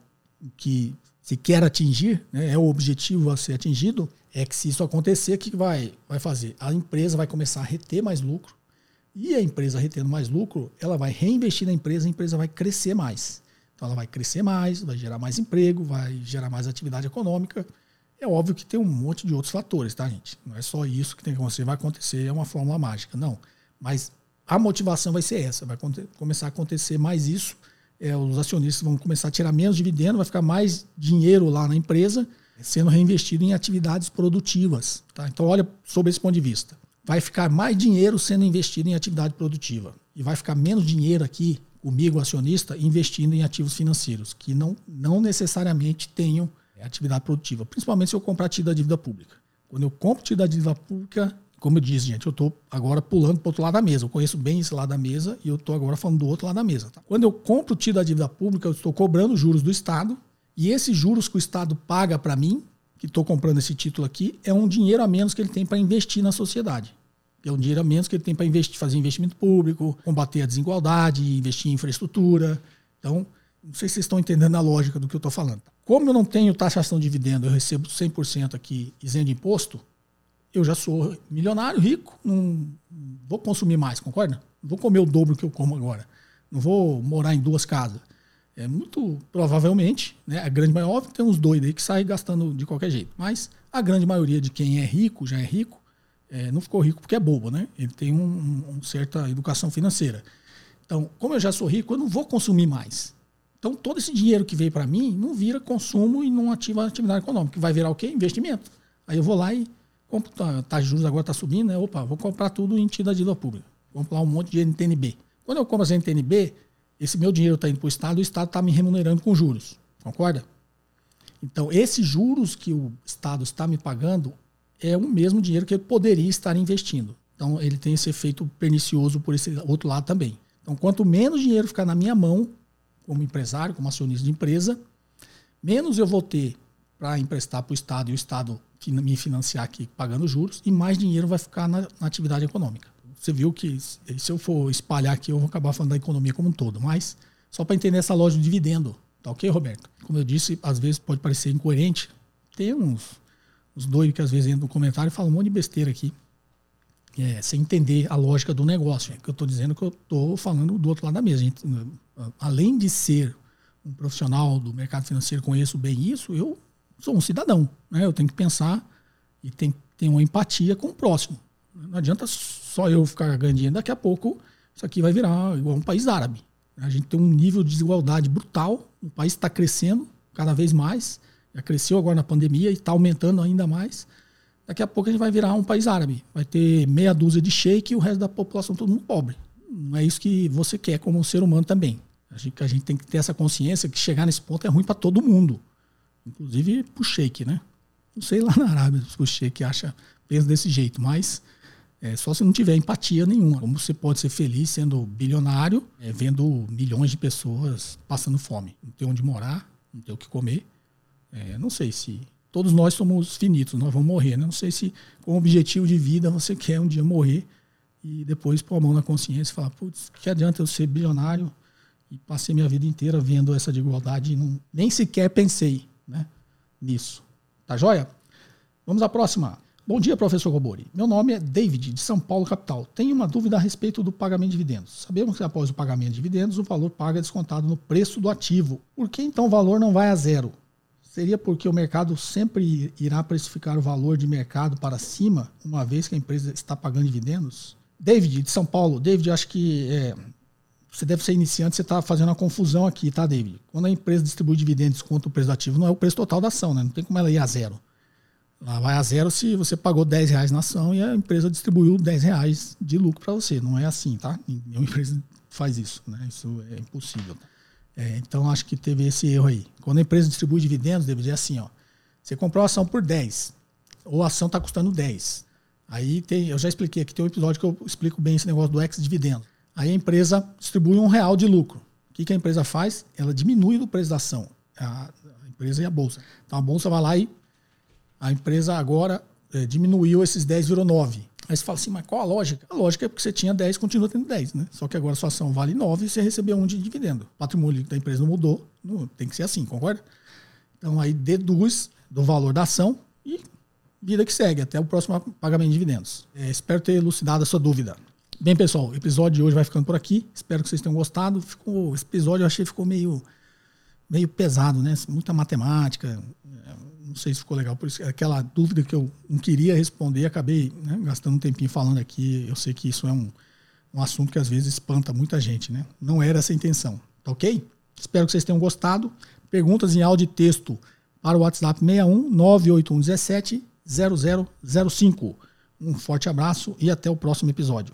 que se quer atingir, né, é o objetivo a ser atingido, é que se isso acontecer, o que vai, vai fazer? A empresa vai começar a reter mais lucro, e a empresa retendo mais lucro, ela vai reinvestir na empresa, a empresa vai crescer mais. Então ela vai crescer mais, vai gerar mais emprego, vai gerar mais atividade econômica. É óbvio que tem um monte de outros fatores, tá, gente? Não é só isso que tem que acontecer, vai acontecer, é uma fórmula mágica. Não. Mas a motivação vai ser essa, vai começar a acontecer mais isso. É, os acionistas vão começar a tirar menos dividendo, vai ficar mais dinheiro lá na empresa sendo reinvestido em atividades produtivas. Tá? Então, olha sobre esse ponto de vista. Vai ficar mais dinheiro sendo investido em atividade produtiva e vai ficar menos dinheiro aqui comigo, acionista, investindo em ativos financeiros que não, não necessariamente tenham atividade produtiva, principalmente se eu comprar título da dívida pública. Quando eu compro título da dívida pública, como eu disse, gente, eu estou agora pulando para o outro lado da mesa. Eu conheço bem esse lado da mesa e eu estou agora falando do outro lado da mesa. Tá? Quando eu compro o título da dívida pública, eu estou cobrando juros do Estado e esses juros que o Estado paga para mim, que estou comprando esse título aqui, é um dinheiro a menos que ele tem para investir na sociedade. É um dinheiro a menos que ele tem para investir, fazer investimento público, combater a desigualdade, investir em infraestrutura. Então, não sei se vocês estão entendendo a lógica do que eu estou falando. Como eu não tenho taxação de dividendo, eu recebo 100% aqui isento de imposto, eu já sou milionário, rico, não vou consumir mais, concorda? Não vou comer o dobro que eu como agora. Não vou morar em duas casas. É muito provavelmente, né, a grande maioria, óbvio, tem uns doidos aí que saem gastando de qualquer jeito. Mas a grande maioria de quem é rico, já é rico, é, não ficou rico porque é bobo, né? Ele tem uma um, um certa educação financeira. Então, como eu já sou rico, eu não vou consumir mais. Então, todo esse dinheiro que veio para mim não vira consumo e não ativa a atividade econômica. Vai virar o quê? Investimento. Aí eu vou lá e compro, tá, tá juros agora está subindo, né? Opa, vou comprar tudo em dívida pública. Vou comprar um monte de NTNB. Quando eu compro as NTNB, esse meu dinheiro está indo para o Estado, o Estado está me remunerando com juros. Concorda? Então, esses juros que o Estado está me pagando é o mesmo dinheiro que eu poderia estar investindo. Então, ele tem esse efeito pernicioso por esse outro lado também. Então, quanto menos dinheiro ficar na minha mão, como empresário, como acionista de empresa, menos eu vou ter para emprestar para o Estado e o Estado me financiar aqui pagando juros, e mais dinheiro vai ficar na, na atividade econômica. Você viu que se eu for espalhar aqui, eu vou acabar falando da economia como um todo. Mas só para entender essa loja de dividendo. Tá ok, Roberto? Como eu disse, às vezes pode parecer incoerente. Tem uns, uns doidos que às vezes entram no comentário e falam um monte de besteira aqui. É, sem entender a lógica do negócio. É que eu estou dizendo que eu estou falando do outro lado da mesa. Gente, além de ser um profissional do mercado financeiro, conheço bem isso, eu sou um cidadão. Né? Eu tenho que pensar e tem ter uma empatia com o próximo. Não adianta só eu ficar ganhando dinheiro. Daqui a pouco isso aqui vai virar igual um país árabe. A gente tem um nível de desigualdade brutal. O país está crescendo cada vez mais. Já cresceu agora na pandemia e está aumentando ainda mais. Daqui a pouco a gente vai virar um país árabe. Vai ter meia dúzia de sheik e o resto da população todo mundo pobre. Não é isso que você quer como um ser humano também. A gente, a gente tem que ter essa consciência que chegar nesse ponto é ruim para todo mundo. Inclusive para o sheik, né? Não sei lá na Arábia se o sheik acha, pensa desse jeito, mas é, só se não tiver empatia nenhuma. Como você pode ser feliz sendo bilionário, é, vendo milhões de pessoas passando fome, não ter onde morar, não ter o que comer. É, não sei se todos nós somos finitos, nós vamos morrer. Né? Não sei se com objetivo de vida você quer um dia morrer e depois pôr a mão na consciência e falar, putz, que adianta eu ser bilionário e passei minha vida inteira vendo essa desigualdade e não, nem sequer pensei né, nisso. Tá joia? Vamos à próxima. Bom dia, professor Robori. Meu nome é David, de São Paulo, capital. Tenho uma dúvida a respeito do pagamento de dividendos. Sabemos que após o pagamento de dividendos, o valor pago é descontado no preço do ativo. Por que então o valor não vai a zero? Seria porque o mercado sempre irá precificar o valor de mercado para cima, uma vez que a empresa está pagando dividendos? David, de São Paulo. David, acho que é, você deve ser iniciante, você está fazendo uma confusão aqui, tá, David? Quando a empresa distribui dividendos contra o preço do ativo, não é o preço total da ação, né? Não tem como ela ir a zero. Ela vai a zero se você pagou 10 reais na ação e a empresa distribuiu 10 reais de lucro para você. Não é assim, tá? Nenhuma empresa faz isso, né? Isso é impossível. É, então acho que teve esse erro aí. Quando a empresa distribui dividendos, deve dizer assim, ó. Você comprou a ação por 10, ou a ação está custando 10. Aí tem, eu já expliquei aqui, tem um episódio que eu explico bem esse negócio do ex-dividendo. Aí a empresa distribui um real de lucro. O que, que a empresa faz? Ela diminui o preço da ação, a empresa e a bolsa. Então a bolsa vai lá e a empresa agora é, diminuiu esses 10, virou 9. Aí você fala assim, mas qual a lógica? A lógica é porque você tinha 10, continua tendo 10, né? Só que agora sua ação vale 9 e você recebeu um de dividendo. O patrimônio da empresa não mudou, não, tem que ser assim, concorda? Então aí deduz do valor da ação e vida que segue, até o próximo pagamento de dividendos. É, espero ter elucidado a sua dúvida. Bem, pessoal, o episódio de hoje vai ficando por aqui. Espero que vocês tenham gostado. Ficou, esse episódio eu achei ficou meio, meio pesado, né? Muita matemática, não sei se ficou legal, por isso aquela dúvida que eu não queria responder, acabei né, gastando um tempinho falando aqui. Eu sei que isso é um, um assunto que às vezes espanta muita gente, né? Não era essa a intenção, tá ok? Espero que vocês tenham gostado. Perguntas em áudio e texto para o WhatsApp 61 98117 0005. Um forte abraço e até o próximo episódio.